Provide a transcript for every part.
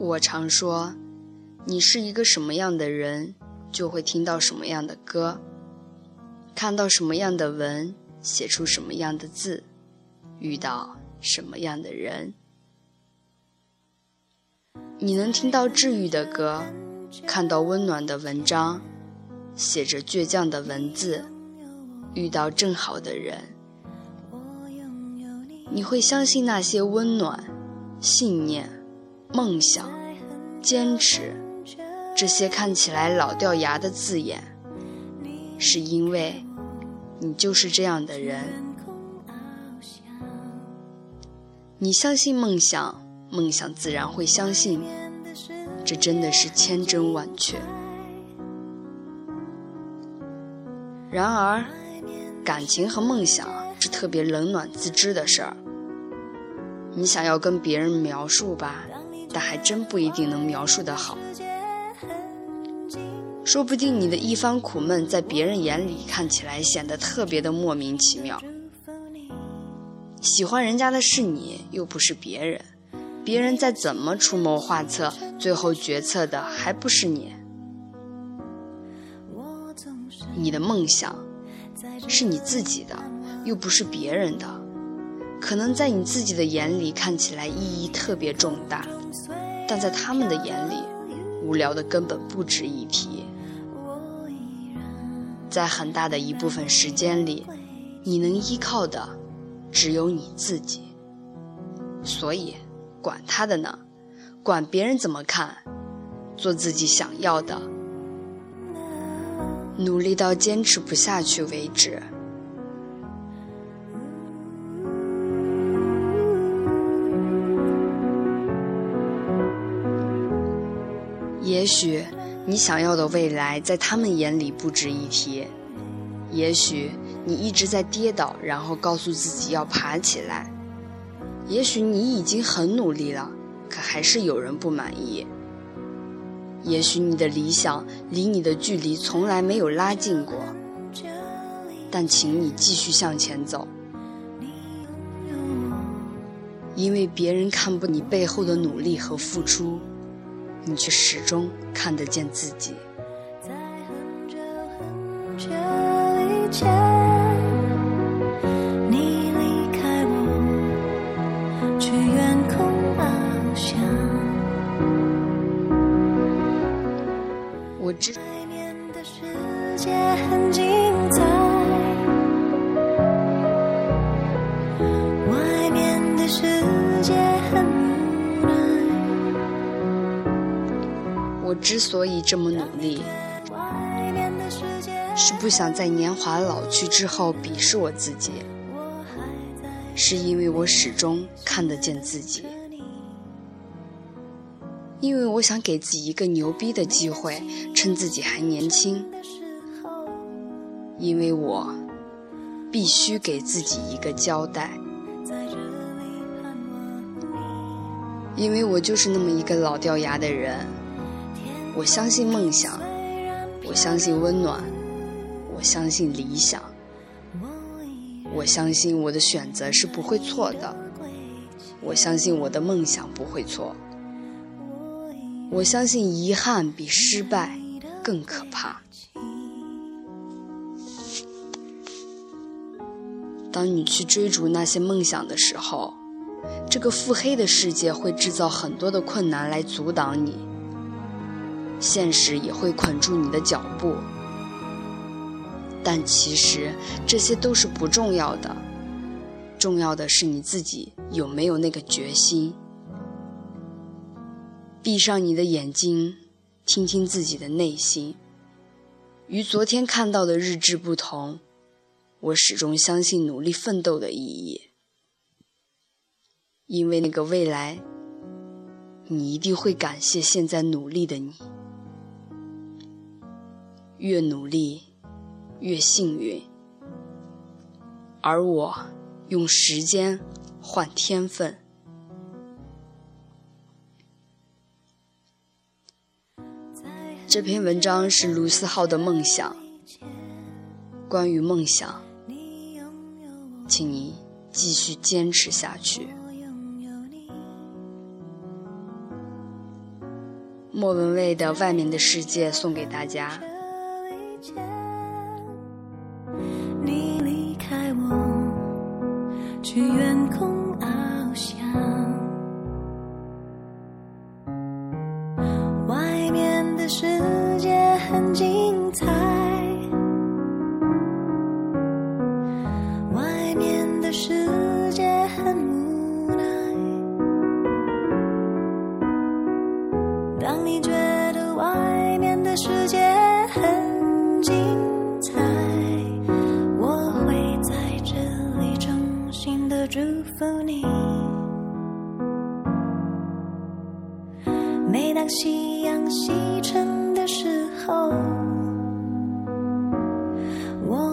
我常说，你是一个什么样的人，就会听到什么样的歌，看到什么样的文，写出什么样的字，遇到什么样的人。你能听到治愈的歌，看到温暖的文章，写着倔强的文字，遇到正好的人。你会相信那些温暖、信念。梦想、坚持，这些看起来老掉牙的字眼，是因为你就是这样的人。你相信梦想，梦想自然会相信。这真的是千真万确。然而，感情和梦想是特别冷暖自知的事儿。你想要跟别人描述吧？但还真不一定能描述得好，说不定你的一番苦闷在别人眼里看起来显得特别的莫名其妙。喜欢人家的是你，又不是别人，别人再怎么出谋划策，最后决策的还不是你。你的梦想是你自己的，又不是别人的，可能在你自己的眼里看起来意义特别重大。但在他们的眼里，无聊的根本不值一提。在很大的一部分时间里，你能依靠的只有你自己。所以，管他的呢，管别人怎么看，做自己想要的，努力到坚持不下去为止。也许你想要的未来在他们眼里不值一提，也许你一直在跌倒，然后告诉自己要爬起来，也许你已经很努力了，可还是有人不满意，也许你的理想离你的距离从来没有拉近过，但请你继续向前走，因为别人看不你背后的努力和付出。你却始终看得见自己。我之所以这么努力，是不想在年华老去之后鄙视我自己，是因为我始终看得见自己，因为我想给自己一个牛逼的机会，趁自己还年轻，因为我必须给自己一个交代，因为我就是那么一个老掉牙的人。我相信梦想，我相信温暖，我相信理想，我相信我的选择是不会错的，我相信我的梦想不会错，我相信遗憾比失败更可怕。当你去追逐那些梦想的时候，这个腹黑的世界会制造很多的困难来阻挡你。现实也会捆住你的脚步，但其实这些都是不重要的，重要的是你自己有没有那个决心。闭上你的眼睛，听听自己的内心。与昨天看到的日志不同，我始终相信努力奋斗的意义，因为那个未来，你一定会感谢现在努力的你。越努力越幸运而我用时间换天分。这篇文章是卢思浩的梦想关于梦想请你继续坚持下去。莫文蔚的外面的世界送给大家。见你离开我去远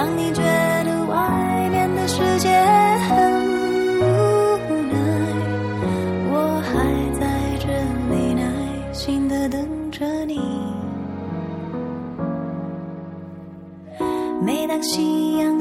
当你觉得外面的世界很无奈我还在这里耐心的等着你。每当夕阳